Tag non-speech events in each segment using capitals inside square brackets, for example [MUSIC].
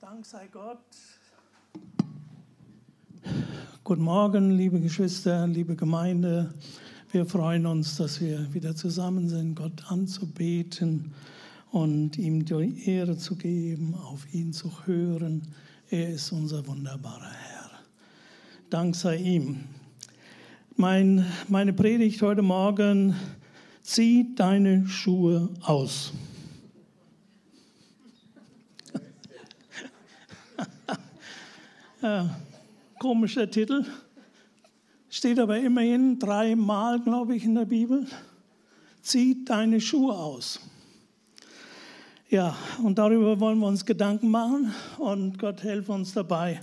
Dank sei Gott. Guten Morgen, liebe Geschwister, liebe Gemeinde. Wir freuen uns, dass wir wieder zusammen sind, Gott anzubeten und ihm die Ehre zu geben, auf ihn zu hören. Er ist unser wunderbarer Herr. Dank sei ihm. Mein, meine Predigt heute Morgen, zieh deine Schuhe aus. Ja, komischer Titel, steht aber immerhin dreimal, glaube ich, in der Bibel. Zieh deine Schuhe aus. Ja, und darüber wollen wir uns Gedanken machen und Gott helfe uns dabei,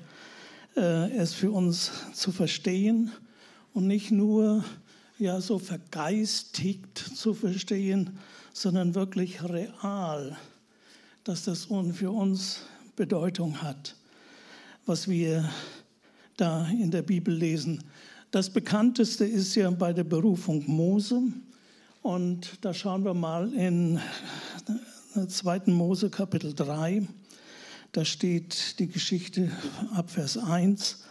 äh, es für uns zu verstehen und nicht nur ja so vergeistigt zu verstehen, sondern wirklich real, dass das für uns Bedeutung hat, was wir da in der Bibel lesen. Das bekannteste ist ja bei der Berufung Mose und da schauen wir mal in 2. Mose Kapitel 3. Da steht die Geschichte ab Vers 1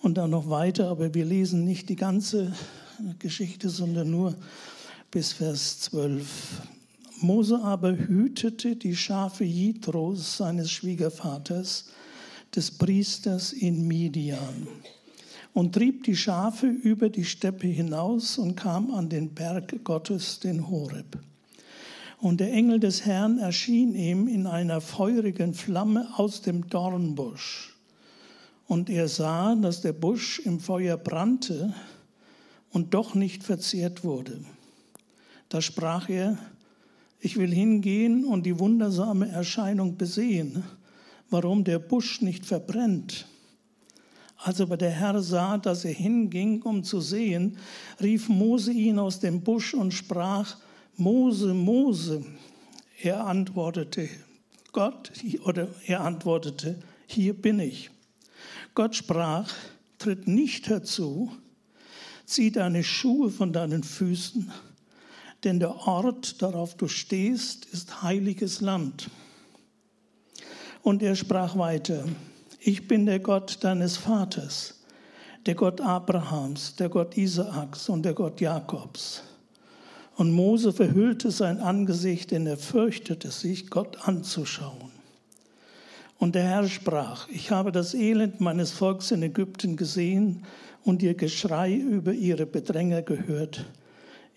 und dann noch weiter, aber wir lesen nicht die ganze Geschichte, sondern nur bis Vers 12. Mose aber hütete die Schafe Jitros, seines Schwiegervaters, des Priesters in Midian, und trieb die Schafe über die Steppe hinaus und kam an den Berg Gottes, den Horeb. Und der Engel des Herrn erschien ihm in einer feurigen Flamme aus dem Dornbusch. Und er sah, dass der Busch im Feuer brannte und doch nicht verzehrt wurde. Da sprach er, ich will hingehen und die wundersame Erscheinung besehen, warum der Busch nicht verbrennt. Als aber der Herr sah, dass er hinging, um zu sehen, rief Mose ihn aus dem Busch und sprach, Mose, Mose. Er antwortete, Gott, oder er antwortete, hier bin ich. Gott sprach, tritt nicht herzu, zieh deine Schuhe von deinen Füßen, denn der Ort, darauf du stehst, ist heiliges Land. Und er sprach weiter, ich bin der Gott deines Vaters, der Gott Abrahams, der Gott Isaaks und der Gott Jakobs. Und Mose verhüllte sein Angesicht, denn er fürchtete sich, Gott anzuschauen. Und der Herr sprach, ich habe das Elend meines Volks in Ägypten gesehen und ihr Geschrei über ihre Bedränger gehört.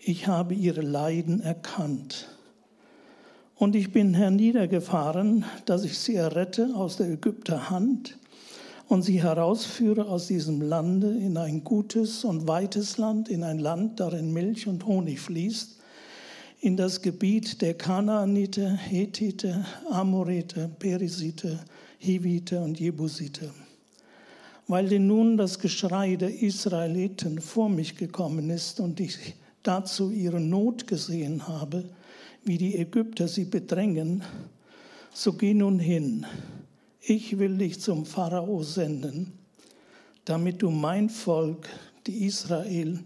Ich habe ihre Leiden erkannt. Und ich bin herniedergefahren, dass ich sie errette aus der Ägypter Hand und sie herausführe aus diesem Lande in ein gutes und weites Land, in ein Land, darin Milch und Honig fließt, in das Gebiet der Kanaaniter, Hethiter, Amoriter, Perisiter, Hiviter und Jebusiter. Weil denn nun das Geschrei der Israeliten vor mich gekommen ist und ich dazu ihre Not gesehen habe, wie die Ägypter sie bedrängen, so geh nun hin. Ich will dich zum Pharao senden, damit du mein Volk, die Israeliten,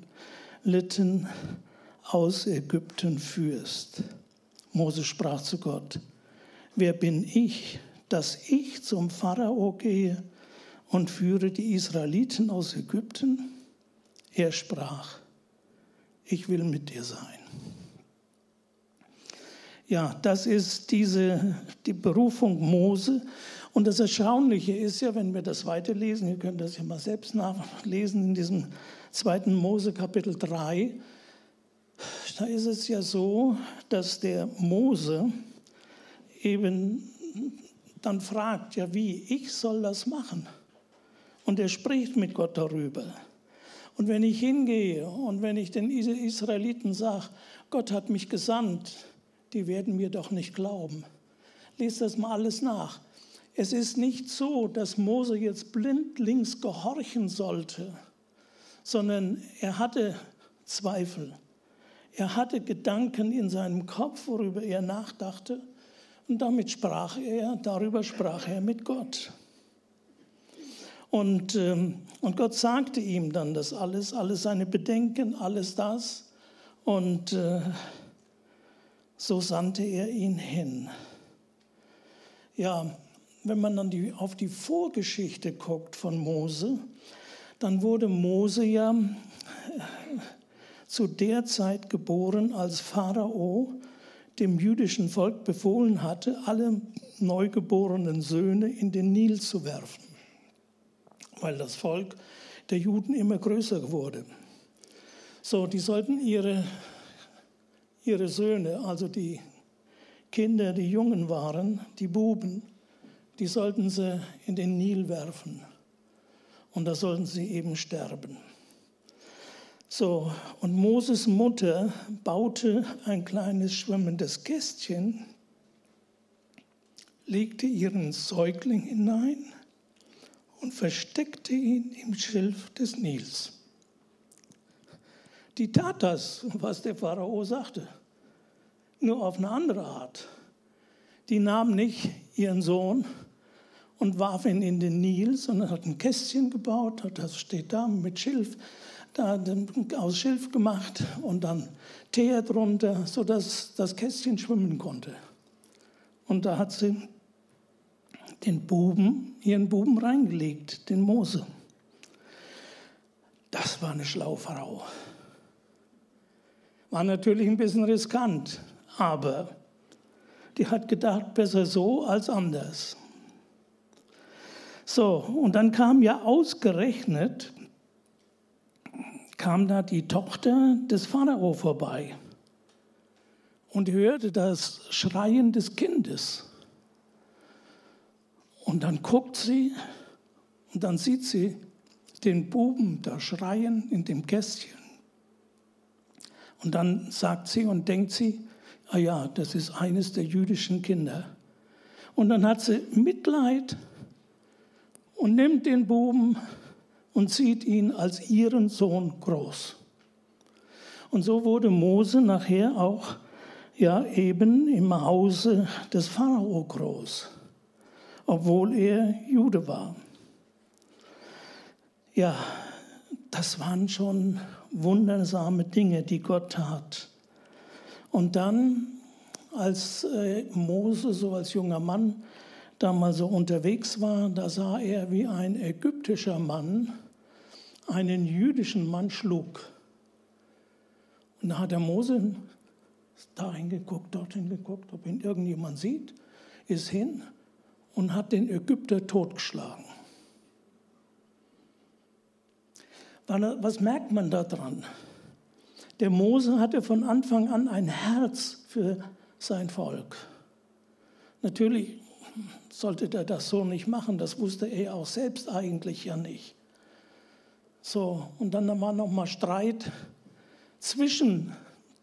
aus Ägypten führst. Mose sprach zu Gott, wer bin ich, dass ich zum Pharao gehe und führe die Israeliten aus Ägypten? Er sprach, ich will mit dir sein. Ja, das ist diese, die Berufung Mose. Und das Erstaunliche ist ja, wenn wir das weiterlesen, ihr könnt das ja mal selbst nachlesen in diesem zweiten Mose Kapitel 3, da ist es ja so, dass der Mose eben dann fragt, ja wie, ich soll das machen. Und er spricht mit Gott darüber. Und wenn ich hingehe und wenn ich den Israeliten sage, Gott hat mich gesandt, die werden mir doch nicht glauben. Lies das mal alles nach. Es ist nicht so, dass Mose jetzt blindlings gehorchen sollte, sondern er hatte Zweifel. Er hatte Gedanken in seinem Kopf, worüber er nachdachte. Und damit sprach er, darüber sprach er mit Gott. Und, ähm, und Gott sagte ihm dann das alles, alles seine Bedenken, alles das. Und äh, so sandte er ihn hin. Ja, wenn man dann die, auf die Vorgeschichte guckt von Mose, dann wurde Mose ja äh, zu der Zeit geboren, als Pharao dem jüdischen Volk befohlen hatte, alle neugeborenen Söhne in den Nil zu werfen, weil das Volk der Juden immer größer wurde. So, die sollten ihre, ihre Söhne, also die Kinder, die Jungen waren, die Buben, die sollten sie in den Nil werfen. Und da sollten sie eben sterben. So, und Moses Mutter baute ein kleines schwimmendes Kästchen, legte ihren Säugling hinein und versteckte ihn im Schilf des Nils. Die tat das, was der Pharao sagte, nur auf eine andere Art. Die nahm nicht ihren Sohn und warf ihn in den Nil, sondern hat ein Kästchen gebaut, das steht da mit Schilf, da aus Schilf gemacht und dann Teer drunter, sodass das Kästchen schwimmen konnte. Und da hat sie den Buben, ihren Buben reingelegt, den Mose. Das war eine schlaue Frau. War natürlich ein bisschen riskant, aber die hat gedacht, besser so als anders. So, und dann kam ja ausgerechnet kam da die Tochter des Pharao vorbei und hörte das Schreien des Kindes. Und dann guckt sie und dann sieht sie den Buben da schreien in dem Kästchen. Und dann sagt sie und denkt sie, ah ja, das ist eines der jüdischen Kinder. Und dann hat sie Mitleid und nimmt den Buben und sieht ihn als ihren Sohn groß. Und so wurde Mose nachher auch ja eben im Hause des Pharao groß, obwohl er Jude war. Ja, das waren schon wundersame Dinge, die Gott tat. Und dann, als äh, Mose so als junger Mann da mal so unterwegs war, da sah er, wie ein ägyptischer Mann einen jüdischen Mann schlug. Und da hat der Mose dahin geguckt, dorthin geguckt, ob ihn irgendjemand sieht, ist hin und hat den Ägypter totgeschlagen. Was merkt man daran? Der Mose hatte von Anfang an ein Herz für sein Volk. Natürlich sollte er das so nicht machen, das wusste er auch selbst eigentlich ja nicht. So, und dann war noch mal Streit zwischen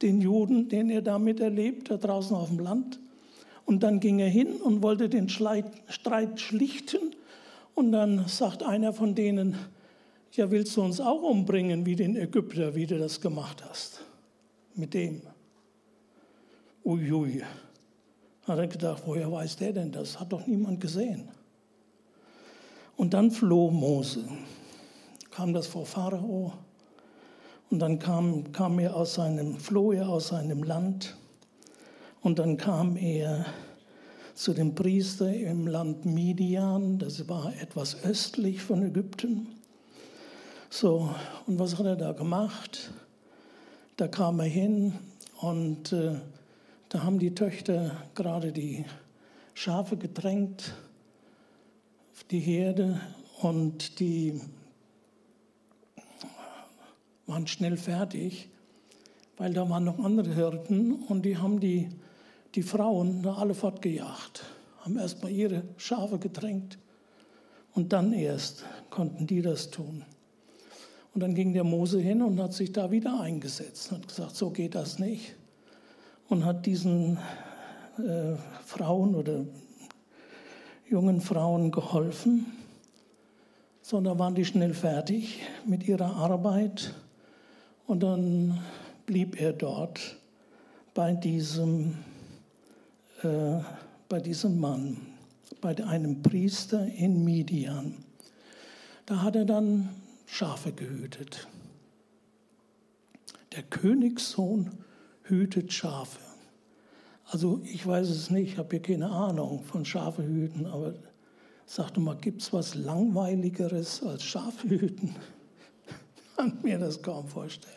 den Juden, den er damit erlebt, da draußen auf dem Land. Und dann ging er hin und wollte den Streit schlichten. Und dann sagt einer von denen, ja, willst du uns auch umbringen wie den Ägypter, wie du das gemacht hast? Mit dem. Uiui. Hat er gedacht, woher weiß der denn das? Hat doch niemand gesehen. Und dann floh Mose. Kam das vor Pharao. Und dann kam, kam er aus seinem, floh er aus seinem Land. Und dann kam er zu dem Priester im Land Midian, das war etwas östlich von Ägypten. So, und was hat er da gemacht? Da kam er hin und äh, da haben die Töchter gerade die Schafe gedrängt, die Herde, und die waren schnell fertig, weil da waren noch andere Hirten und die haben die, die Frauen da alle fortgejagt, haben erst mal ihre Schafe gedrängt und dann erst konnten die das tun. Und dann ging der Mose hin und hat sich da wieder eingesetzt und hat gesagt, so geht das nicht. Und hat diesen äh, Frauen oder jungen Frauen geholfen, sondern waren die schnell fertig mit ihrer Arbeit. Und dann blieb er dort bei diesem, äh, bei diesem Mann, bei einem Priester in Midian. Da hat er dann Schafe gehütet. Der Königssohn hütet Schafe. Also ich weiß es nicht, ich habe hier keine Ahnung von Schafehüten, aber Sagte mal, gibt es was Langweiligeres als Schafhüten? [LAUGHS] Kann mir das kaum vorstellen.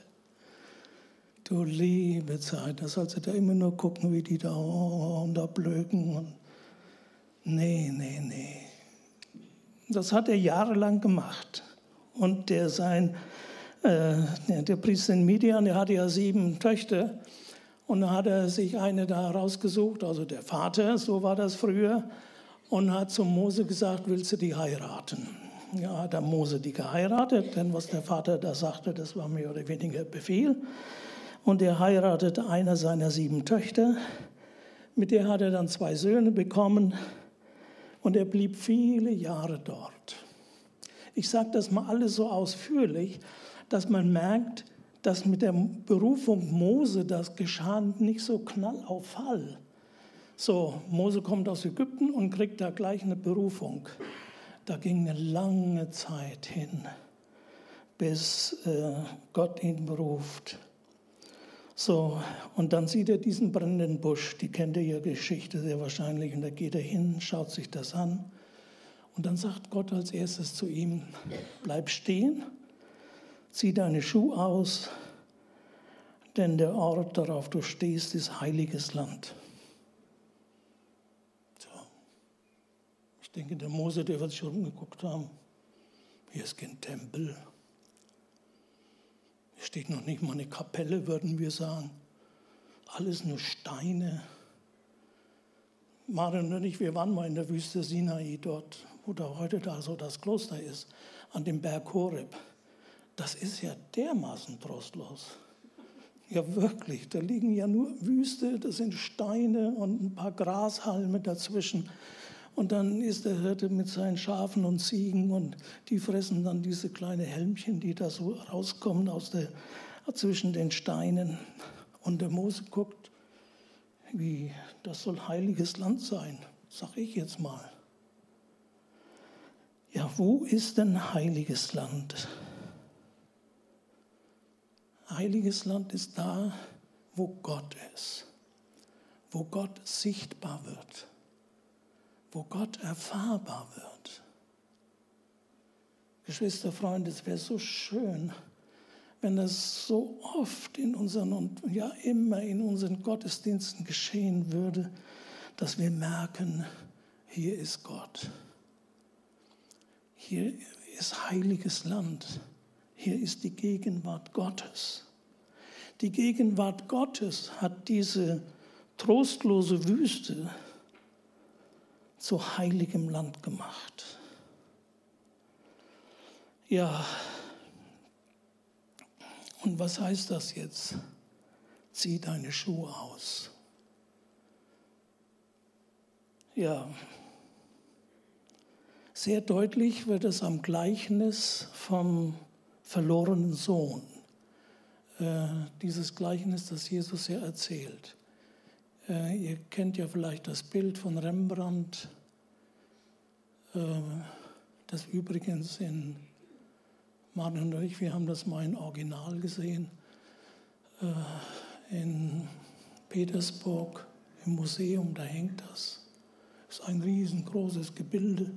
Du liebe Zeit, da sollst du da immer nur gucken, wie die da und da blöken. Und nee, nee, nee. Das hat er jahrelang gemacht. Und der sein, äh, der Priester in Midian, der hatte ja sieben Töchter. Und da hat er sich eine da rausgesucht, also der Vater, so war das früher, und hat zu Mose gesagt, willst du die heiraten? Ja, hat der Mose die geheiratet, denn was der Vater da sagte, das war mehr oder weniger Befehl. Und er heiratete eine seiner sieben Töchter. Mit der hat er dann zwei Söhne bekommen. Und er blieb viele Jahre dort. Ich sage das mal alles so ausführlich, dass man merkt, dass mit der Berufung Mose das geschah nicht so knall auf Fall. So, Mose kommt aus Ägypten und kriegt da gleich eine Berufung. Da ging eine lange Zeit hin, bis äh, Gott ihn beruft. So, und dann sieht er diesen brennenden Busch, die kennt ihr ja Geschichte sehr wahrscheinlich, und da geht er hin, schaut sich das an. Und dann sagt Gott als erstes zu ihm, bleib stehen Zieh deine Schuhe aus, denn der Ort, darauf du stehst, ist heiliges Land. So. Ich denke, der Mose, der wird sich umgeguckt haben. Hier ist kein Tempel. Hier steht noch nicht mal eine Kapelle, würden wir sagen. Alles nur Steine. Marion und ich, wir waren mal in der Wüste Sinai dort, wo heute da so das Kloster ist, an dem Berg Horeb das ist ja dermaßen trostlos. Ja, wirklich, da liegen ja nur Wüste, das sind Steine und ein paar Grashalme dazwischen. Und dann ist der Hirte mit seinen Schafen und Ziegen und die fressen dann diese kleinen Helmchen, die da so rauskommen aus der, zwischen den Steinen. Und der Mose guckt, wie, das soll heiliges Land sein, sag ich jetzt mal. Ja, wo ist denn heiliges Land? Heiliges Land ist da, wo Gott ist, wo Gott sichtbar wird, wo Gott erfahrbar wird. Geschwister, Freunde, es wäre so schön, wenn das so oft in unseren und ja immer in unseren Gottesdiensten geschehen würde, dass wir merken, hier ist Gott. Hier ist heiliges Land. Hier ist die Gegenwart Gottes. Die Gegenwart Gottes hat diese trostlose Wüste zu heiligem Land gemacht. Ja, und was heißt das jetzt? Zieh deine Schuhe aus. Ja, sehr deutlich wird es am Gleichnis vom verlorenen Sohn. Äh, dieses Gleichnis, das Jesus ja erzählt. Äh, ihr kennt ja vielleicht das Bild von Rembrandt, äh, das übrigens in Martin und ich, wir haben das mal in Original gesehen, in Petersburg im Museum, da hängt das. Das ist ein riesengroßes Gebilde,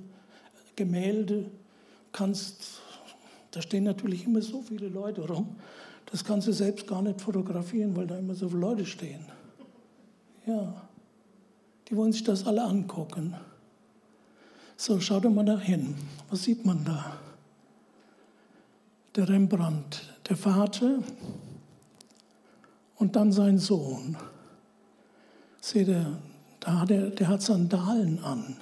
Gemälde, kannst da stehen natürlich immer so viele Leute rum, das kannst du selbst gar nicht fotografieren, weil da immer so viele Leute stehen. Ja, die wollen sich das alle angucken. So, schau doch mal da hin. Was sieht man da? Der Rembrandt, der Vater und dann sein Sohn. Seht ihr, da er, der hat Sandalen an.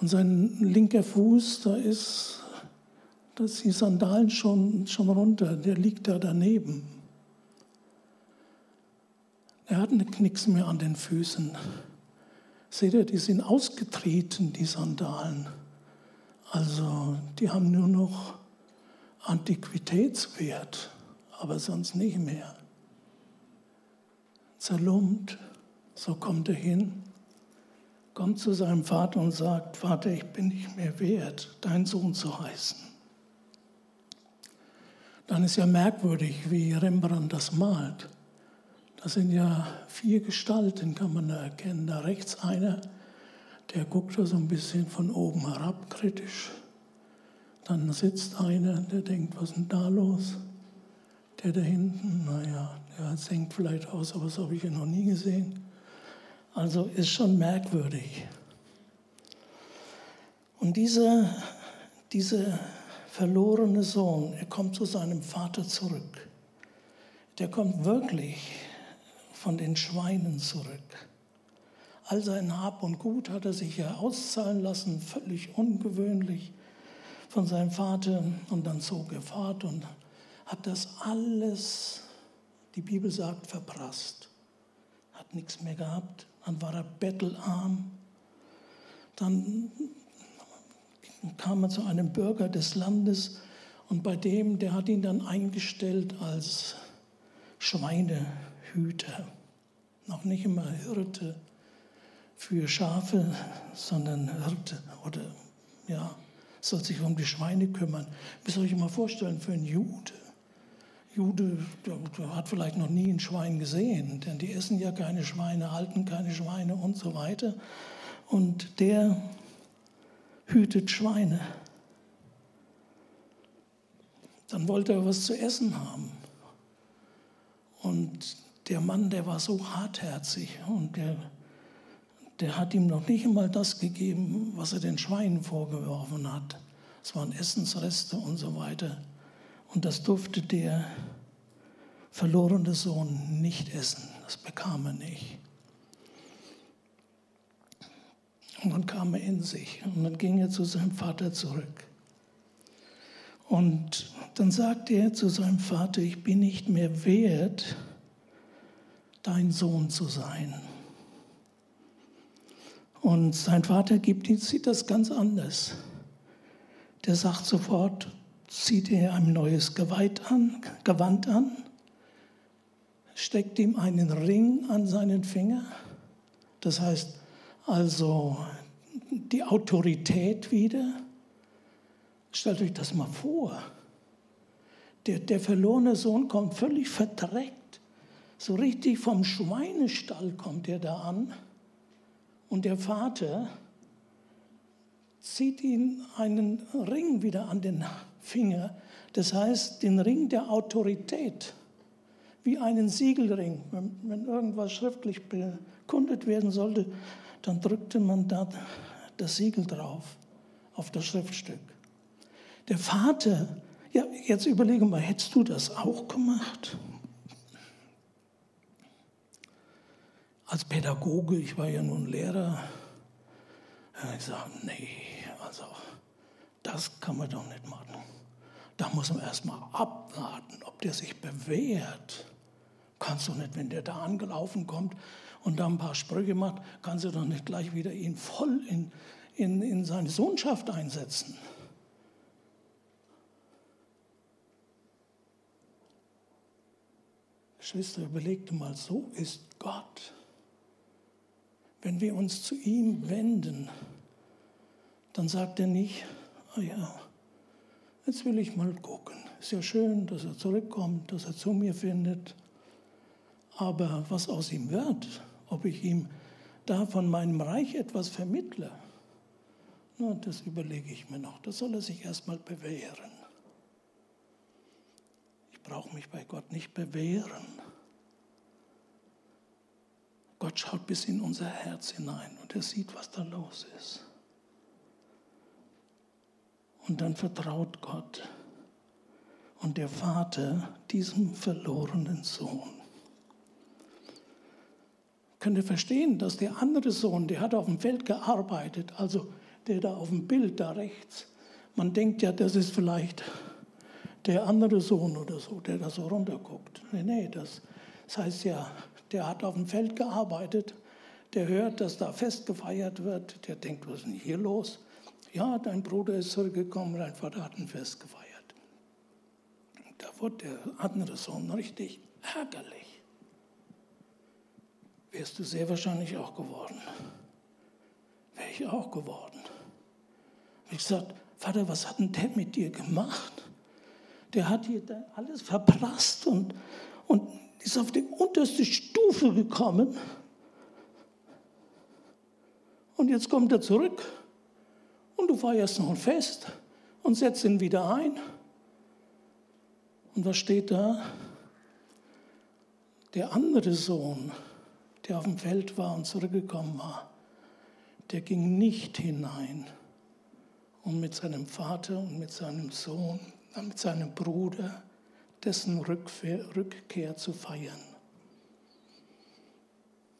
Und sein linker Fuß, da ist dass die Sandalen schon, schon runter, der liegt da daneben. Er hat nichts mehr an den Füßen. Seht ihr, die sind ausgetreten, die Sandalen. Also die haben nur noch Antiquitätswert, aber sonst nicht mehr. Zerlumpt, so kommt er hin, kommt zu seinem Vater und sagt, Vater, ich bin nicht mehr wert, dein Sohn zu heißen dann ist ja merkwürdig, wie Rembrandt das malt. Das sind ja vier Gestalten, kann man da erkennen. Da rechts einer, Der guckt so ein bisschen von oben herab kritisch. Dann sitzt einer, der denkt, was ist denn da los? Der da hinten, naja, der senkt vielleicht aus, aber das habe ich ja noch nie gesehen. Also ist schon merkwürdig. Und dieser, dieser verlorene Sohn, er kommt zu seinem Vater zurück. Der kommt wirklich von den Schweinen zurück. All sein Hab und Gut hat er sich ja auszahlen lassen, völlig ungewöhnlich von seinem Vater. Und dann zog er fort und hat das alles, die Bibel sagt, verprasst. Hat nichts mehr gehabt. Dann war er bettelarm. Dann kam er zu einem Bürger des Landes und bei dem, der hat ihn dann eingestellt als Schweinehüter. Noch nicht immer Hirte für Schafe, sondern Hirte oder ja, soll sich um die Schweine kümmern. Müsst ihr euch mal vorstellen, für einen Jude. Jude hat vielleicht noch nie ein Schwein gesehen, denn die essen ja keine Schweine, halten keine Schweine und so weiter. Und der hütet Schweine. Dann wollte er was zu essen haben. Und der Mann, der war so hartherzig und der, der hat ihm noch nicht einmal das gegeben, was er den Schweinen vorgeworfen hat. Es waren Essensreste und so weiter. Und das durfte der verlorene Sohn nicht essen. Das bekam er nicht. Und dann kam er in sich und dann ging er zu seinem Vater zurück. Und dann sagte er zu seinem Vater, ich bin nicht mehr wert, dein Sohn zu sein. Und sein Vater gibt sieht das ganz anders. Der sagt sofort, zieht er ein neues Gewand an, Gewand an, steckt ihm einen Ring an seinen Finger. Das heißt, also die Autorität wieder. Stellt euch das mal vor. Der, der verlorene Sohn kommt völlig verdreckt. So richtig vom Schweinestall kommt er da an. Und der Vater zieht ihm einen Ring wieder an den Finger. Das heißt, den Ring der Autorität. Wie einen Siegelring. Wenn, wenn irgendwas schriftlich bekundet werden sollte, dann drückte man da das Siegel drauf auf das Schriftstück. Der Vater, ja, jetzt überlege mal, hättest du das auch gemacht? Als Pädagoge, ich war ja nun Lehrer, ich sage, nee, also das kann man doch nicht machen. Da muss man erst mal abwarten, ob der sich bewährt. Kannst du nicht, wenn der da angelaufen kommt, und da ein paar Sprüche macht, kannst du doch nicht gleich wieder ihn voll in, in, in seine Sohnschaft einsetzen. Geschwister, überlegt mal, so ist Gott. Wenn wir uns zu ihm wenden, dann sagt er nicht, oh ja, jetzt will ich mal gucken. Ist ja schön, dass er zurückkommt, dass er zu mir findet. Aber was aus ihm wird, ob ich ihm da von meinem Reich etwas vermittle, na, das überlege ich mir noch. Das soll er sich erstmal bewähren. Ich brauche mich bei Gott nicht bewähren. Gott schaut bis in unser Herz hinein und er sieht, was da los ist. Und dann vertraut Gott und der Vater diesem verlorenen Sohn. Könnt ihr verstehen, dass der andere Sohn, der hat auf dem Feld gearbeitet, also der da auf dem Bild da rechts, man denkt ja, das ist vielleicht der andere Sohn oder so, der da so runterguckt. Nee, nee, das, das heißt ja, der hat auf dem Feld gearbeitet, der hört, dass da Fest gefeiert wird, der denkt, was ist denn hier los? Ja, dein Bruder ist zurückgekommen, dein Vater hat ein Fest gefeiert. Da wurde der andere Sohn richtig ärgerlich wärst du sehr wahrscheinlich auch geworden. Wäre ich auch geworden. Und ich gesagt, Vater, was hat denn der mit dir gemacht? Der hat dir alles verprasst und, und ist auf die unterste Stufe gekommen. Und jetzt kommt er zurück und du feierst noch ein Fest und setzt ihn wieder ein. Und was steht da? Der andere Sohn, der auf dem Feld war und zurückgekommen war, der ging nicht hinein, um mit seinem Vater und mit seinem Sohn, äh, mit seinem Bruder dessen Rückkehr, Rückkehr zu feiern.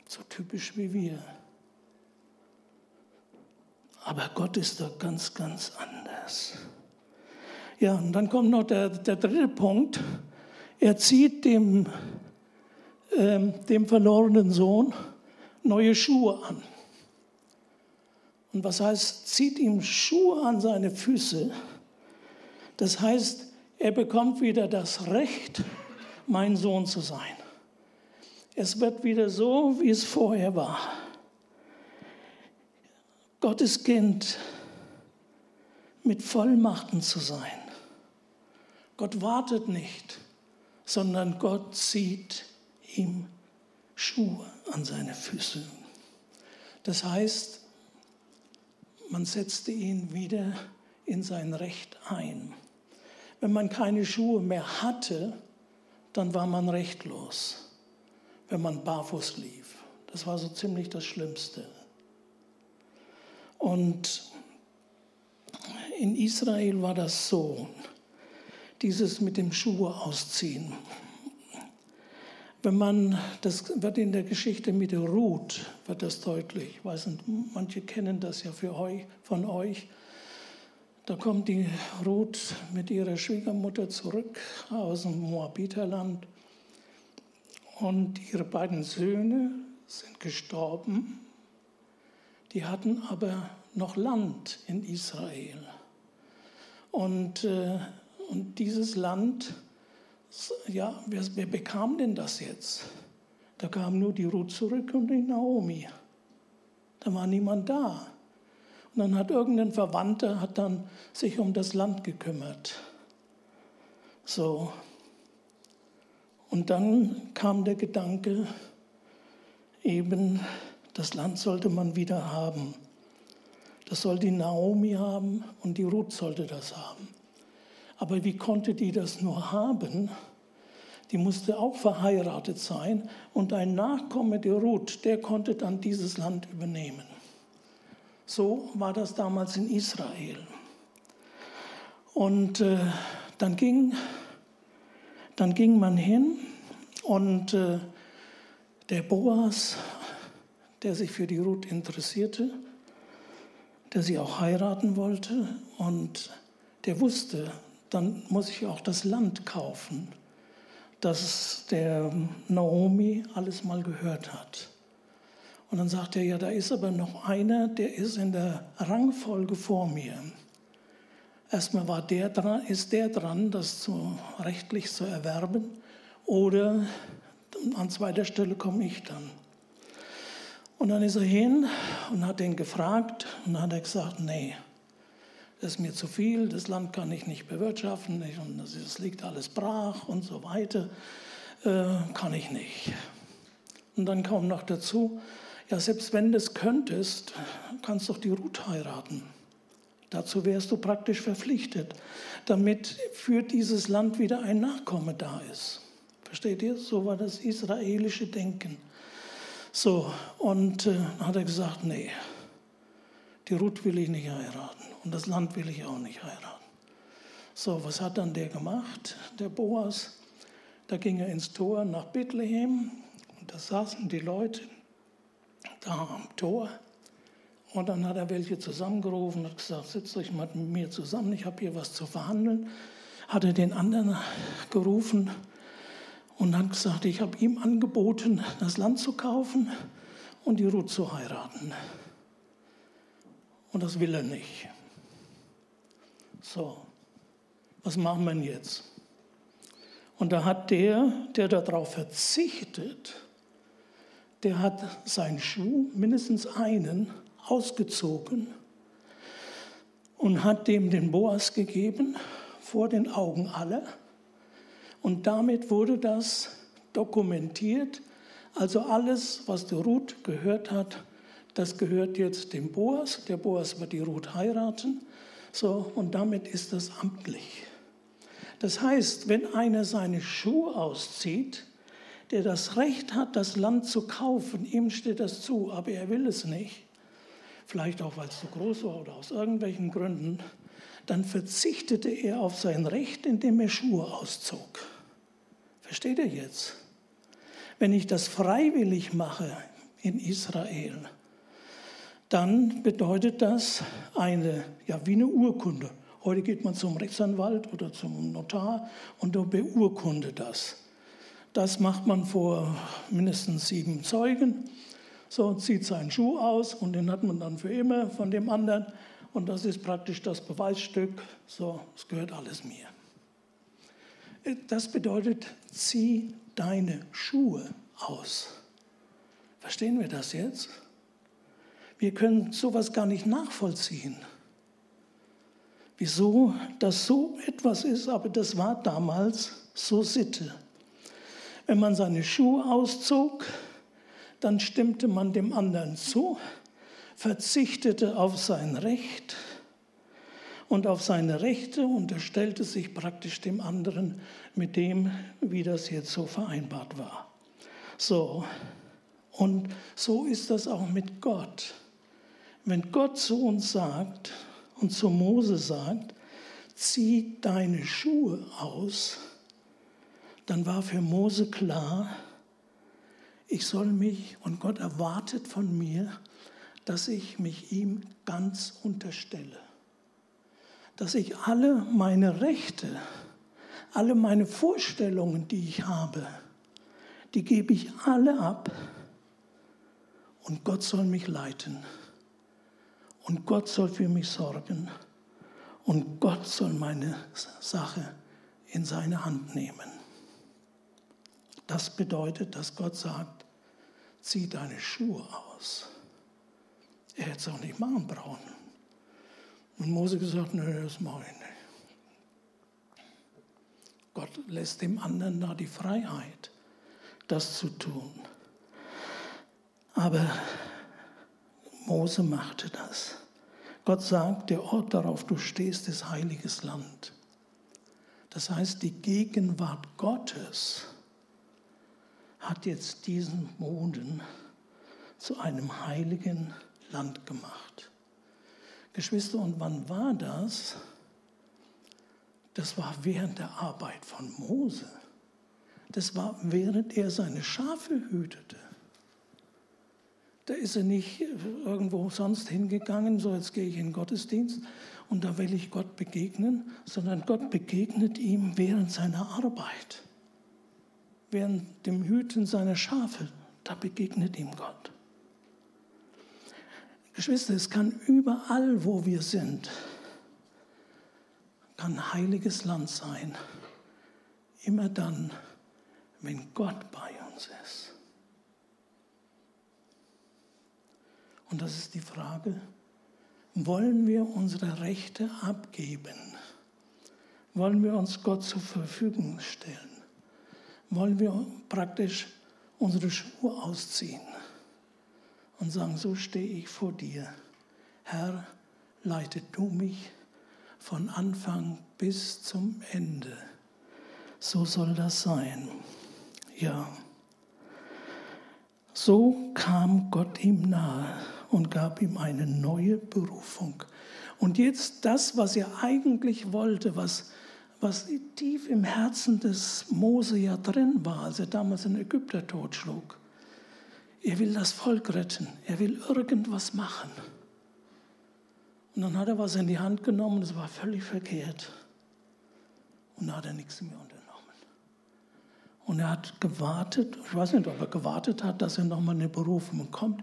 So typisch wie wir. Aber Gott ist doch ganz, ganz anders. Ja, und dann kommt noch der, der dritte Punkt. Er zieht dem, ähm, dem verlorenen Sohn neue Schuhe an. Und was heißt, zieht ihm Schuhe an seine Füße? Das heißt, er bekommt wieder das Recht, mein Sohn zu sein. Es wird wieder so, wie es vorher war. Gottes Kind mit Vollmachten zu sein. Gott wartet nicht, sondern Gott zieht ihm Schuhe an seine Füße. Das heißt, man setzte ihn wieder in sein Recht ein. Wenn man keine Schuhe mehr hatte, dann war man rechtlos, wenn man barfuß lief. Das war so ziemlich das Schlimmste. Und in Israel war das so, dieses mit dem Schuhe ausziehen. Wenn man, das wird in der Geschichte mit der Ruth, wird das deutlich. Ich manche kennen das ja für euch, von euch. Da kommt die Ruth mit ihrer Schwiegermutter zurück aus dem Moabiterland und ihre beiden Söhne sind gestorben die hatten aber noch Land in Israel. Und, äh, und dieses Land, ja, wer, wer bekam denn das jetzt? Da kam nur die Ruth zurück und die Naomi. Da war niemand da. Und dann hat irgendein Verwandter hat dann sich um das Land gekümmert. So. Und dann kam der Gedanke, eben das Land sollte man wieder haben. Das soll die Naomi haben und die Ruth sollte das haben. Aber wie konnte die das nur haben? Die musste auch verheiratet sein und ein Nachkomme der Ruth, der konnte dann dieses Land übernehmen. So war das damals in Israel. Und äh, dann, ging, dann ging man hin und äh, der Boas der sich für die Ruth interessierte, der sie auch heiraten wollte und der wusste, dann muss ich auch das Land kaufen, das der Naomi alles mal gehört hat. Und dann sagt er, ja, da ist aber noch einer, der ist in der Rangfolge vor mir. Erstmal war der dran, ist der dran, das zu, rechtlich zu erwerben, oder an zweiter Stelle komme ich dann. Und dann ist er hin und hat ihn gefragt und dann hat er gesagt, nee, das ist mir zu viel, das Land kann ich nicht bewirtschaften und das, liegt alles brach und so weiter, äh, kann ich nicht. Und dann kam noch dazu, ja, selbst wenn du es könntest, kannst doch die Ruth heiraten. Dazu wärst du praktisch verpflichtet, damit für dieses Land wieder ein Nachkomme da ist. Versteht ihr? So war das israelische Denken. So, und äh, dann hat er gesagt, nee, die Ruth will ich nicht heiraten und das Land will ich auch nicht heiraten. So, was hat dann der gemacht, der Boas? Da ging er ins Tor nach Bethlehem und da saßen die Leute da am Tor. Und dann hat er welche zusammengerufen und gesagt, setzt euch mal mit mir zusammen, ich habe hier was zu verhandeln. Hat er den anderen gerufen und hat gesagt, ich habe ihm angeboten, das Land zu kaufen und die Ruth zu heiraten. Und das will er nicht. So, was machen wir jetzt? Und da hat der, der darauf verzichtet, der hat seinen Schuh, mindestens einen, ausgezogen und hat dem den Boas gegeben, vor den Augen aller. Und damit wurde das dokumentiert. Also alles, was der Ruth gehört hat, das gehört jetzt dem Boas, der Boas wird die Ruth heiraten, so, und damit ist das amtlich. Das heißt, wenn einer seine Schuhe auszieht, der das Recht hat, das Land zu kaufen, ihm steht das zu, aber er will es nicht, vielleicht auch weil es zu groß war oder aus irgendwelchen Gründen, dann verzichtete er auf sein Recht, indem er Schuhe auszog. Versteht ihr jetzt? Wenn ich das freiwillig mache in Israel, dann bedeutet das eine, ja, wie eine Urkunde. Heute geht man zum Rechtsanwalt oder zum Notar und beurkundet das. Das macht man vor mindestens sieben Zeugen. So zieht seinen Schuh aus und den hat man dann für immer von dem anderen. Und das ist praktisch das Beweisstück. So, es gehört alles mir. Das bedeutet, zieh deine Schuhe aus. Verstehen wir das jetzt? Wir können sowas gar nicht nachvollziehen. Wieso das so etwas ist, aber das war damals so Sitte. Wenn man seine Schuhe auszog, dann stimmte man dem anderen zu, verzichtete auf sein Recht und auf seine Rechte unterstellte sich praktisch dem anderen mit dem, wie das jetzt so vereinbart war. So, und so ist das auch mit Gott. Wenn Gott zu uns sagt und zu Mose sagt, zieh deine Schuhe aus, dann war für Mose klar, ich soll mich, und Gott erwartet von mir, dass ich mich ihm ganz unterstelle. Dass ich alle meine Rechte, alle meine Vorstellungen, die ich habe, die gebe ich alle ab und Gott soll mich leiten. Und Gott soll für mich sorgen. Und Gott soll meine Sache in seine Hand nehmen. Das bedeutet, dass Gott sagt, zieh deine Schuhe aus. Er hätte es auch nicht machen brauchen. Und Mose gesagt, nö, das mache ich nicht. Gott lässt dem anderen da die Freiheit, das zu tun. Aber Mose machte das. Gott sagt, der Ort, darauf du stehst, ist heiliges Land. Das heißt, die Gegenwart Gottes hat jetzt diesen Boden zu einem heiligen Land gemacht. Geschwister, und wann war das? Das war während der Arbeit von Mose. Das war während er seine Schafe hütete. Da ist er nicht irgendwo sonst hingegangen, so jetzt gehe ich in den Gottesdienst und da will ich Gott begegnen, sondern Gott begegnet ihm während seiner Arbeit, während dem Hüten seiner Schafe. Da begegnet ihm Gott. Geschwister, es kann überall, wo wir sind, kann heiliges Land sein. Immer dann, wenn Gott bei uns ist. Und das ist die Frage, wollen wir unsere Rechte abgeben? Wollen wir uns Gott zur Verfügung stellen? Wollen wir praktisch unsere Schuhe ausziehen und sagen, so stehe ich vor dir. Herr, leite du mich von Anfang bis zum Ende. So soll das sein. Ja. So kam Gott ihm nahe und gab ihm eine neue Berufung. Und jetzt das, was er eigentlich wollte, was, was tief im Herzen des Mose ja drin war, als er damals den Ägypter totschlug. Er will das Volk retten, er will irgendwas machen. Und dann hat er was in die Hand genommen, das war völlig verkehrt. Und dann hat er nichts mehr unternommen. Und er hat gewartet, ich weiß nicht, ob er gewartet hat, dass er nochmal eine Berufung bekommt,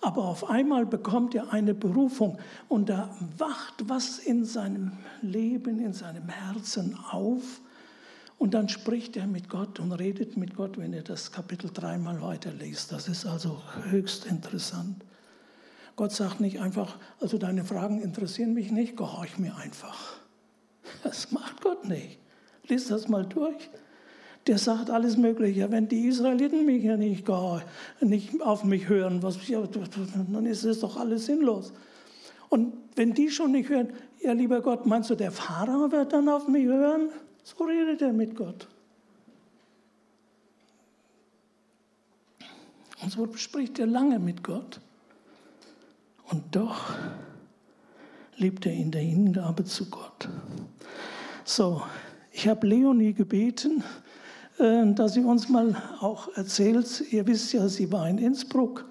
aber auf einmal bekommt er eine Berufung und da wacht was in seinem Leben, in seinem Herzen auf. Und dann spricht er mit Gott und redet mit Gott, wenn er das Kapitel dreimal weiterliest. Das ist also höchst interessant. Gott sagt nicht einfach, also deine Fragen interessieren mich nicht, gehorch mir einfach. Das macht Gott nicht. Lies das mal durch. der sagt alles Mögliche. Wenn die Israeliten mich ja nicht, nicht auf mich hören, was, dann ist es doch alles sinnlos. Und wenn die schon nicht hören, ja lieber Gott, meinst du, der Pharao wird dann auf mich hören? So redet er mit Gott. Und so spricht er lange mit Gott. Und doch lebt er in der Hingabe zu Gott. So, ich habe Leonie gebeten, äh, dass sie uns mal auch erzählt, ihr wisst ja, sie war in Innsbruck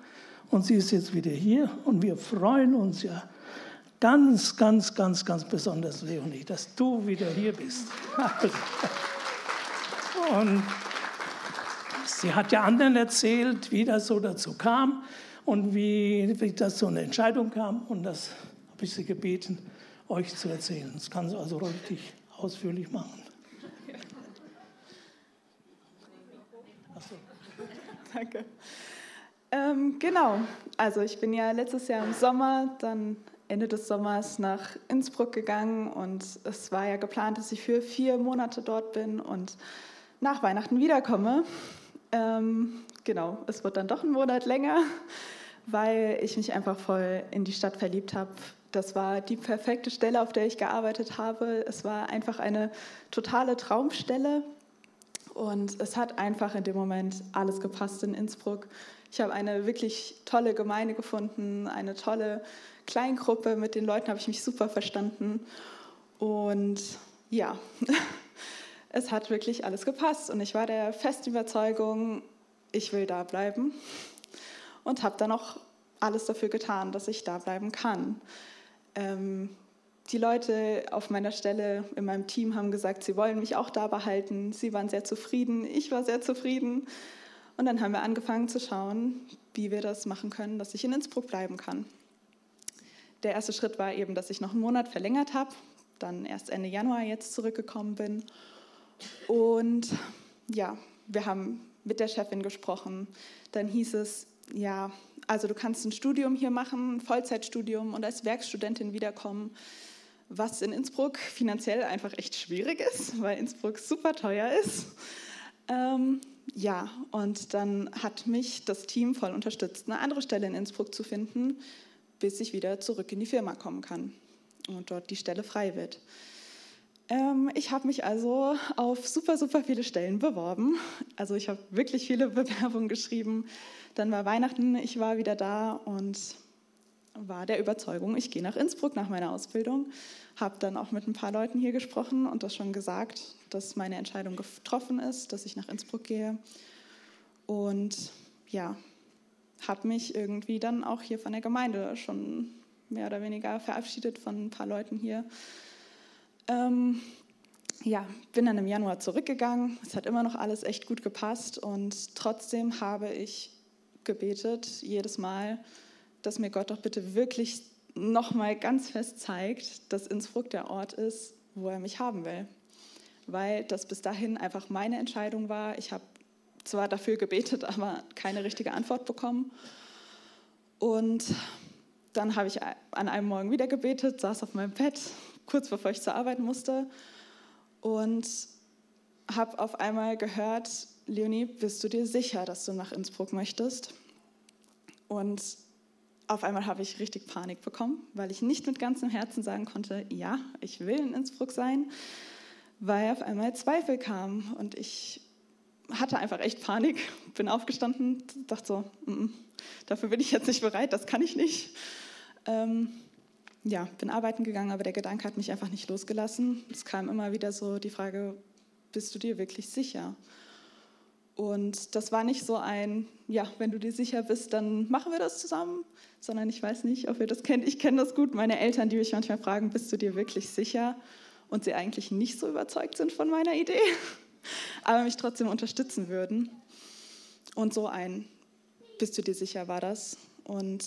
und sie ist jetzt wieder hier und wir freuen uns ja ganz, ganz, ganz, ganz besonders, Leonie, dass du wieder hier bist. [LAUGHS] und sie hat ja anderen erzählt, wie das so dazu kam und wie, wie das so eine Entscheidung kam und das habe ich sie gebeten, euch zu erzählen. Das kann sie also richtig ausführlich machen. Danke. Ähm, genau, also ich bin ja letztes Jahr im Sommer, dann Ende des Sommers nach Innsbruck gegangen und es war ja geplant, dass ich für vier Monate dort bin und nach Weihnachten wiederkomme. Ähm, genau, es wird dann doch ein Monat länger, weil ich mich einfach voll in die Stadt verliebt habe. Das war die perfekte Stelle, auf der ich gearbeitet habe. Es war einfach eine totale Traumstelle. Und es hat einfach in dem Moment alles gepasst in Innsbruck. Ich habe eine wirklich tolle Gemeinde gefunden, eine tolle Kleingruppe. Mit den Leuten habe ich mich super verstanden. Und ja, [LAUGHS] es hat wirklich alles gepasst. Und ich war der festen Überzeugung, ich will da bleiben. Und habe dann auch alles dafür getan, dass ich da bleiben kann. Ähm, die Leute auf meiner Stelle in meinem Team haben gesagt, sie wollen mich auch da behalten. Sie waren sehr zufrieden, ich war sehr zufrieden. Und dann haben wir angefangen zu schauen, wie wir das machen können, dass ich in Innsbruck bleiben kann. Der erste Schritt war eben, dass ich noch einen Monat verlängert habe, dann erst Ende Januar jetzt zurückgekommen bin. Und ja, wir haben mit der Chefin gesprochen. Dann hieß es, ja, also du kannst ein Studium hier machen, ein Vollzeitstudium und als Werkstudentin wiederkommen was in Innsbruck finanziell einfach echt schwierig ist, weil Innsbruck super teuer ist. Ähm, ja, und dann hat mich das Team voll unterstützt, eine andere Stelle in Innsbruck zu finden, bis ich wieder zurück in die Firma kommen kann und dort die Stelle frei wird. Ähm, ich habe mich also auf super, super viele Stellen beworben. Also ich habe wirklich viele [LAUGHS] Bewerbungen geschrieben. Dann war Weihnachten, ich war wieder da und war der Überzeugung, ich gehe nach Innsbruck nach meiner Ausbildung. Habe dann auch mit ein paar Leuten hier gesprochen und das schon gesagt, dass meine Entscheidung getroffen ist, dass ich nach Innsbruck gehe. Und ja, habe mich irgendwie dann auch hier von der Gemeinde schon mehr oder weniger verabschiedet von ein paar Leuten hier. Ähm, ja, bin dann im Januar zurückgegangen. Es hat immer noch alles echt gut gepasst und trotzdem habe ich gebetet, jedes Mal, dass mir Gott doch bitte wirklich nochmal ganz fest zeigt, dass Innsbruck der Ort ist, wo er mich haben will. Weil das bis dahin einfach meine Entscheidung war. Ich habe zwar dafür gebetet, [LAUGHS] aber keine richtige Antwort bekommen. Und dann habe ich an einem Morgen wieder gebetet, saß auf meinem Bett, kurz bevor ich zur Arbeit musste und habe auf einmal gehört, Leonie, bist du dir sicher, dass du nach Innsbruck möchtest? Und auf einmal habe ich richtig Panik bekommen, weil ich nicht mit ganzem Herzen sagen konnte, ja, ich will in Innsbruck sein, weil auf einmal Zweifel kamen und ich hatte einfach echt Panik, bin aufgestanden, dachte so, mm, dafür bin ich jetzt nicht bereit, das kann ich nicht. Ähm, ja, bin arbeiten gegangen, aber der Gedanke hat mich einfach nicht losgelassen. Es kam immer wieder so die Frage, bist du dir wirklich sicher? Und das war nicht so ein, ja, wenn du dir sicher bist, dann machen wir das zusammen, sondern ich weiß nicht, ob ihr das kennt. Ich kenne das gut, meine Eltern, die mich manchmal fragen, bist du dir wirklich sicher? Und sie eigentlich nicht so überzeugt sind von meiner Idee, aber mich trotzdem unterstützen würden. Und so ein, bist du dir sicher, war das. Und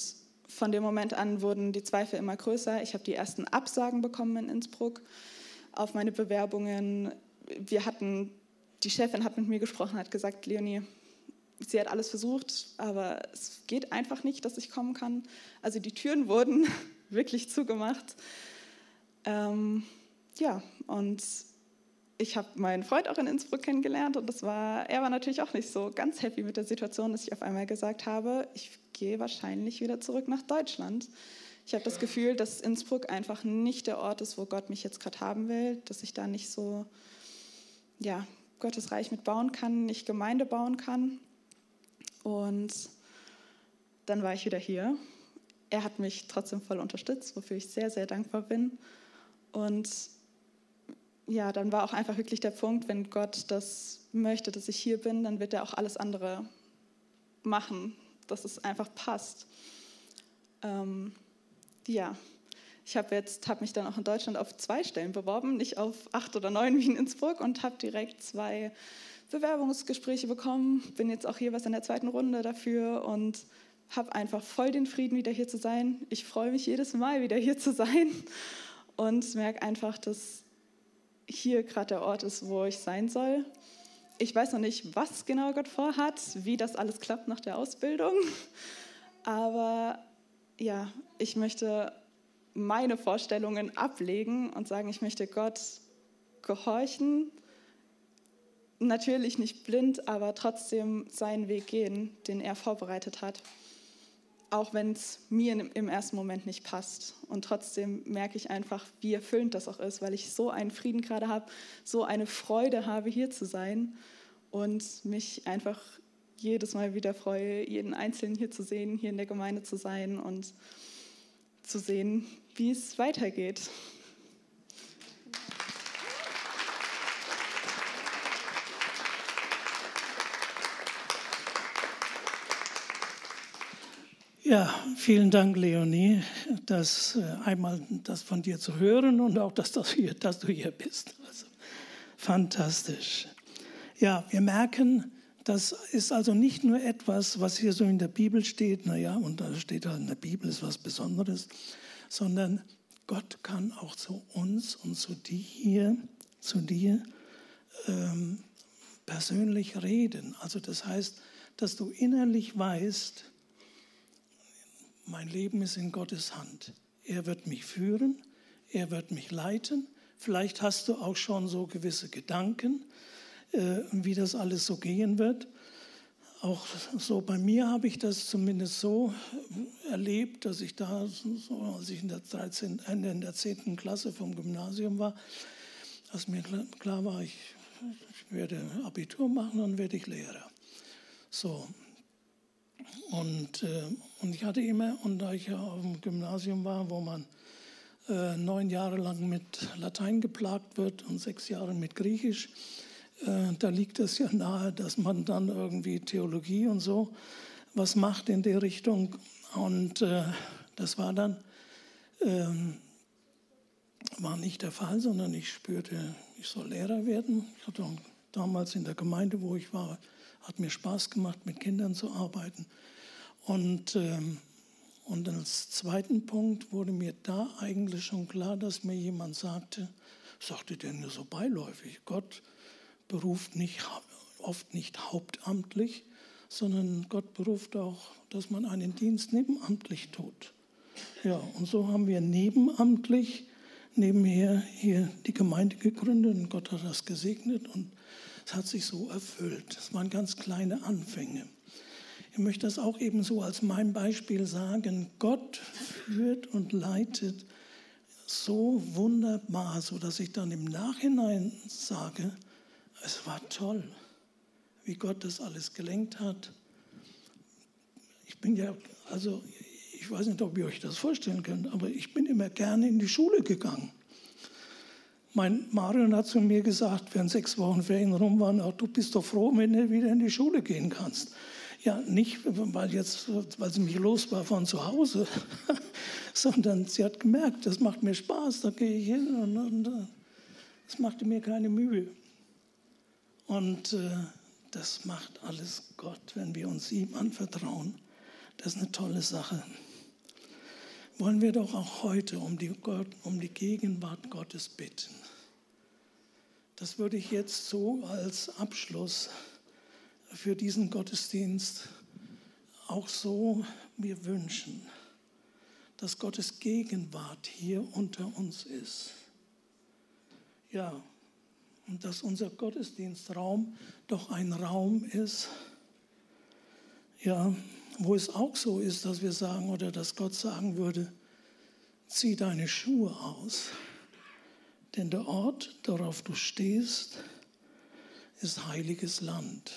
von dem Moment an wurden die Zweifel immer größer. Ich habe die ersten Absagen bekommen in Innsbruck auf meine Bewerbungen. Wir hatten die Chefin hat mit mir gesprochen, hat gesagt, Leonie, sie hat alles versucht, aber es geht einfach nicht, dass ich kommen kann. Also die Türen wurden [LAUGHS] wirklich zugemacht. Ähm, ja, und ich habe meinen Freund auch in Innsbruck kennengelernt und das war, er war natürlich auch nicht so ganz happy mit der Situation, dass ich auf einmal gesagt habe, ich gehe wahrscheinlich wieder zurück nach Deutschland. Ich habe das Gefühl, dass Innsbruck einfach nicht der Ort ist, wo Gott mich jetzt gerade haben will, dass ich da nicht so, ja, Gottes Reich mitbauen kann, nicht Gemeinde bauen kann. Und dann war ich wieder hier. Er hat mich trotzdem voll unterstützt, wofür ich sehr, sehr dankbar bin. Und ja, dann war auch einfach wirklich der Punkt, wenn Gott das möchte, dass ich hier bin, dann wird er auch alles andere machen, dass es einfach passt. Ähm, ja, ich habe jetzt mich dann auch in Deutschland auf zwei Stellen beworben, nicht auf acht oder neun wie in Innsbruck und habe direkt zwei Bewerbungsgespräche bekommen. Bin jetzt auch hier was in der zweiten Runde dafür und habe einfach voll den Frieden, wieder hier zu sein. Ich freue mich jedes Mal, wieder hier zu sein und merke einfach, dass hier gerade der Ort ist, wo ich sein soll. Ich weiß noch nicht, was genau Gott vorhat, wie das alles klappt nach der Ausbildung. [LAUGHS] Aber ja, ich möchte meine Vorstellungen ablegen und sagen, ich möchte Gott gehorchen. Natürlich nicht blind, aber trotzdem seinen Weg gehen, den er vorbereitet hat auch wenn es mir im ersten Moment nicht passt. Und trotzdem merke ich einfach, wie erfüllend das auch ist, weil ich so einen Frieden gerade habe, so eine Freude habe, hier zu sein und mich einfach jedes Mal wieder freue, jeden Einzelnen hier zu sehen, hier in der Gemeinde zu sein und zu sehen, wie es weitergeht. Ja, vielen Dank, Leonie, das äh, einmal das von dir zu hören und auch, dass, das hier, dass du hier bist. Also, fantastisch. Ja, wir merken, das ist also nicht nur etwas, was hier so in der Bibel steht, naja, und da steht halt in der Bibel ist was Besonderes, sondern Gott kann auch zu uns und zu dir, zu dir ähm, persönlich reden. Also das heißt, dass du innerlich weißt, mein Leben ist in Gottes Hand. Er wird mich führen, er wird mich leiten. Vielleicht hast du auch schon so gewisse Gedanken, äh, wie das alles so gehen wird. Auch so bei mir habe ich das zumindest so erlebt, dass ich da, als ich in der, 13, Ende in der 10. Klasse vom Gymnasium war, dass mir klar war, ich, ich werde Abitur machen, dann werde ich Lehrer. So, und, äh, und ich hatte immer, und da ich ja auf dem Gymnasium war, wo man äh, neun Jahre lang mit Latein geplagt wird und sechs Jahre mit Griechisch, äh, da liegt es ja nahe, dass man dann irgendwie Theologie und so was macht in der Richtung. Und äh, das war dann, ähm, war nicht der Fall, sondern ich spürte, ich soll Lehrer werden. Ich hatte damals in der Gemeinde, wo ich war, hat mir Spaß gemacht, mit Kindern zu arbeiten. Und, ähm, und als zweiten Punkt wurde mir da eigentlich schon klar, dass mir jemand sagte, sagte der nur so beiläufig, Gott beruft nicht, oft nicht hauptamtlich, sondern Gott beruft auch, dass man einen Dienst nebenamtlich tut. Ja, und so haben wir nebenamtlich nebenher hier die Gemeinde gegründet und Gott hat das gesegnet und es hat sich so erfüllt. Es waren ganz kleine Anfänge. Ich möchte das auch eben so als mein Beispiel sagen. Gott führt und leitet so wunderbar, sodass ich dann im Nachhinein sage, es war toll, wie Gott das alles gelenkt hat. Ich bin ja, also ich weiß nicht, ob ihr euch das vorstellen könnt, aber ich bin immer gerne in die Schule gegangen. Mein Marion hat zu mir gesagt, während sechs Wochen Ferien rum waren, ach, du bist doch froh, wenn du wieder in die Schule gehen kannst. Ja, nicht, weil, jetzt, weil sie mich los war von zu Hause, [LAUGHS] sondern sie hat gemerkt, das macht mir Spaß, da gehe ich hin und, und das machte mir keine Mühe. Und äh, das macht alles Gott, wenn wir uns ihm anvertrauen. Das ist eine tolle Sache wollen wir doch auch heute um die, Gott, um die Gegenwart Gottes bitten. Das würde ich jetzt so als Abschluss für diesen Gottesdienst auch so mir wünschen, dass Gottes Gegenwart hier unter uns ist. Ja, und dass unser Gottesdienstraum doch ein Raum ist, ja, wo es auch so ist, dass wir sagen oder dass Gott sagen würde, zieh deine Schuhe aus, denn der Ort, darauf du stehst, ist heiliges Land.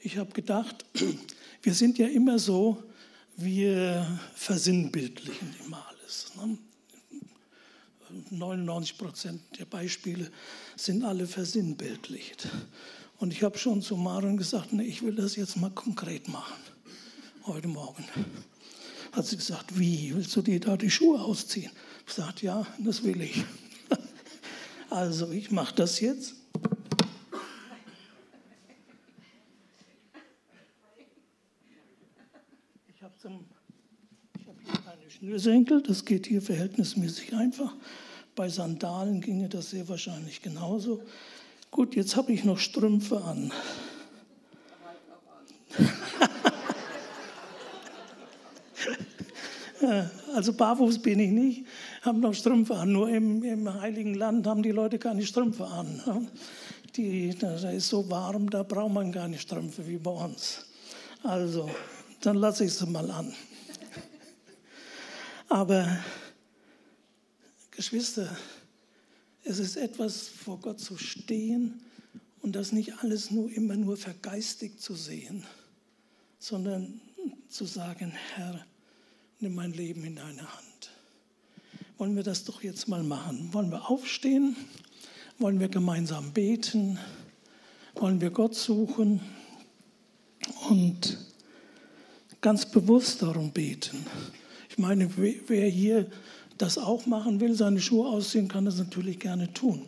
Ich habe gedacht, [CLEARS THROAT] wir sind ja immer so, wir versinnbildlichen immer alles. Ne? 99 Prozent der Beispiele sind alle versinnbildlicht. Und ich habe schon zu Marion gesagt, nee, ich will das jetzt mal konkret machen, heute Morgen. Hat sie gesagt, wie, willst du dir da die Schuhe ausziehen? Ich gesagt, ja, das will ich. [LAUGHS] Also ich mache das jetzt. Ich habe hab hier keine Schnürsenkel, das geht hier verhältnismäßig einfach. Bei Sandalen ginge das sehr wahrscheinlich genauso. Gut, jetzt habe ich noch Strümpfe an. Also barfuß bin ich nicht, habe noch Strümpfe an. Nur im, im, Heiligen Land haben die Leute keine Strümpfe an. Die, da ist so warm, da braucht man keine Strümpfe wie bei uns. Also, dann lasse ich sie mal an. Aber Geschwister, es ist etwas, vor Gott zu stehen und das nicht alles nur immer nur vergeistigt zu sehen, sondern zu sagen, Herr, nimm mein Leben in deine Hand. Wollen wir das doch jetzt mal machen? Wollen wir aufstehen? Wollen wir gemeinsam beten? Wollen wir Gott suchen und ganz bewusst darum beten? Ich meine, wer hier das auch machen will, seine Schuhe ausziehen, kann das natürlich gerne tun.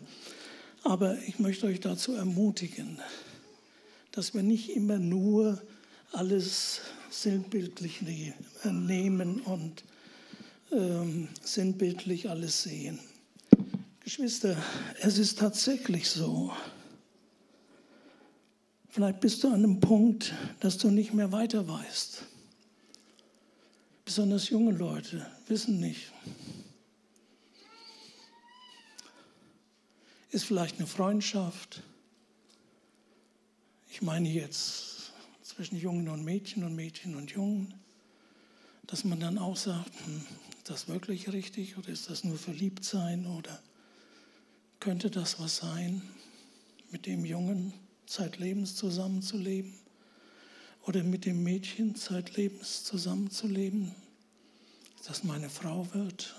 Aber ich möchte euch dazu ermutigen, dass wir nicht immer nur alles sinnbildlich nehmen und ähm, sinnbildlich alles sehen. Geschwister, es ist tatsächlich so. Vielleicht bist du an einem Punkt, dass du nicht mehr weiter weißt. Besonders junge Leute wissen nicht, ist vielleicht eine Freundschaft. Ich meine jetzt zwischen Jungen und Mädchen und Mädchen und Jungen, dass man dann auch sagt, hm, ist das wirklich richtig oder ist das nur Verliebtsein oder könnte das was sein, mit dem Jungen zeitlebens zusammenzuleben oder mit dem Mädchen zeitlebens zusammenzuleben, dass das meine Frau wird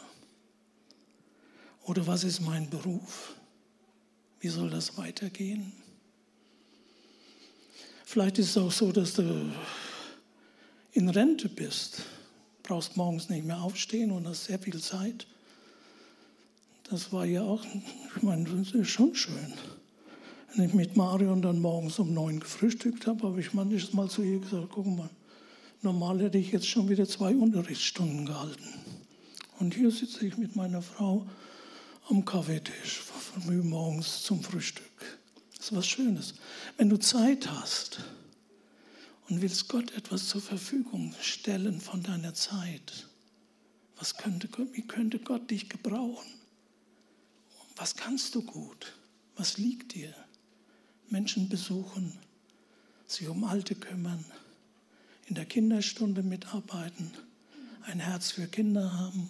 oder was ist mein Beruf? Wie soll das weitergehen? Vielleicht ist es auch so, dass du in Rente bist, brauchst morgens nicht mehr aufstehen und hast sehr viel Zeit. Das war ja auch, ich meine, das ist schon schön. Wenn ich mit Marion dann morgens um neun gefrühstückt habe, habe ich manches Mal zu ihr gesagt, guck mal, normal hätte ich jetzt schon wieder zwei Unterrichtsstunden gehalten. Und hier sitze ich mit meiner Frau am Kaffeetisch früh morgens zum Frühstück. Das ist was Schönes. Wenn du Zeit hast und willst Gott etwas zur Verfügung stellen von deiner Zeit, was könnte, wie könnte Gott dich gebrauchen? Was kannst du gut? Was liegt dir? Menschen besuchen, sich um Alte kümmern, in der Kinderstunde mitarbeiten, ein Herz für Kinder haben.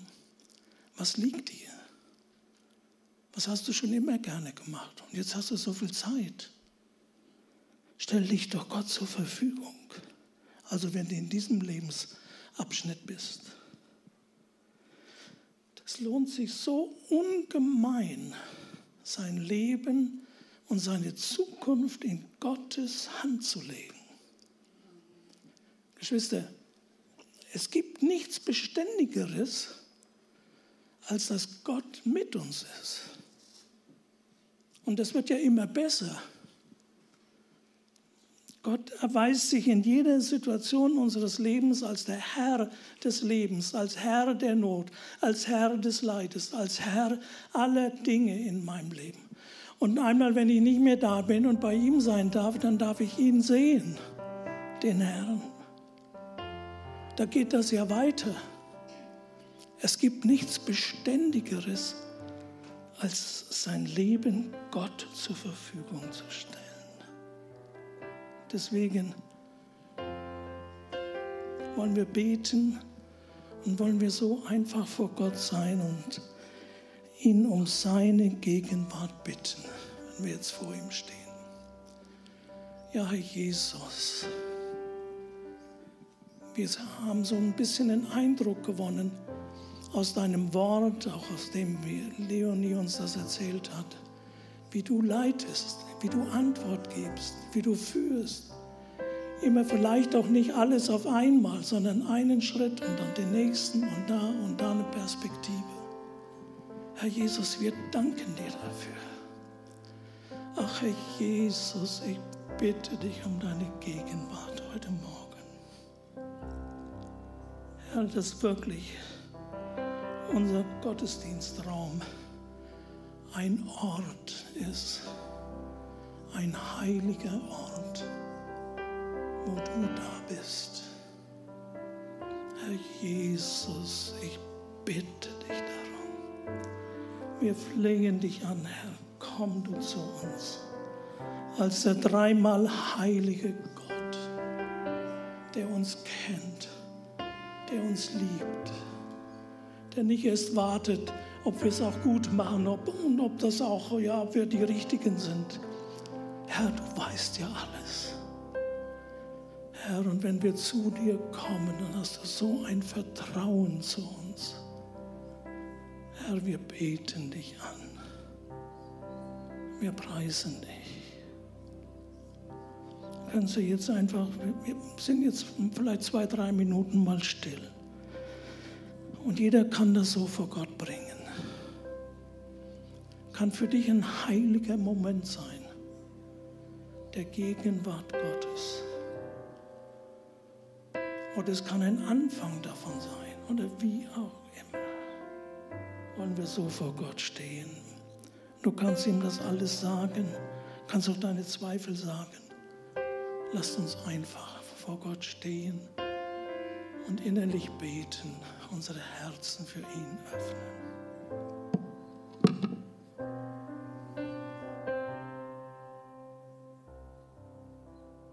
Was liegt dir? Was hast du schon immer gerne gemacht? Und jetzt hast du so viel Zeit. Stell dich doch Gott zur Verfügung. Also wenn du in diesem Lebensabschnitt bist. Es lohnt sich so ungemein, sein Leben und seine Zukunft in Gottes Hand zu legen. Geschwister, es gibt nichts Beständigeres, als dass Gott mit uns ist. Und das wird ja immer besser. Gott erweist sich in jeder Situation unseres Lebens als der Herr des Lebens, als Herr der Not, als Herr des Leides, als Herr aller Dinge in meinem Leben. Und einmal, wenn ich nicht mehr da bin und bei ihm sein darf, dann darf ich ihn sehen, den Herrn. Da geht das ja weiter. Es gibt nichts Beständigeres als sein Leben Gott zur Verfügung zu stellen. Deswegen wollen wir beten und wollen wir so einfach vor Gott sein und ihn um seine Gegenwart bitten, wenn wir jetzt vor ihm stehen. Ja, Herr Jesus, wir haben so ein bisschen den Eindruck gewonnen aus deinem Wort, auch aus dem, wie Leonie uns das erzählt hat, wie du leitest, wie du Antwort gibst, wie du führst. Immer vielleicht auch nicht alles auf einmal, sondern einen Schritt und dann den nächsten und da und da eine Perspektive. Herr Jesus, wir danken dir dafür. Ach Herr Jesus, ich bitte dich um deine Gegenwart heute Morgen. Herr, dass wirklich unser Gottesdienstraum ein Ort ist, ein heiliger Ort, wo du da bist. Herr Jesus, ich bitte dich darum. Wir flehen dich an, Herr, komm du zu uns als der dreimal heilige Gott, der uns kennt, der uns liebt, der nicht erst wartet, ob wir es auch gut machen ob, und ob das auch, ja, ob wir die Richtigen sind. Herr, du weißt ja alles. Herr, und wenn wir zu dir kommen, dann hast du so ein Vertrauen zu uns. Herr, wir beten dich an. Wir preisen dich können Sie jetzt einfach, wir sind jetzt vielleicht zwei, drei Minuten mal still. Und jeder kann das so vor Gott bringen. Kann für dich ein heiliger Moment sein, der Gegenwart Gottes. Oder es kann ein Anfang davon sein, oder wie auch immer. Wollen wir so vor Gott stehen. Du kannst ihm das alles sagen, kannst auch deine Zweifel sagen. Lasst uns einfach vor Gott stehen und innerlich beten, unsere Herzen für ihn öffnen.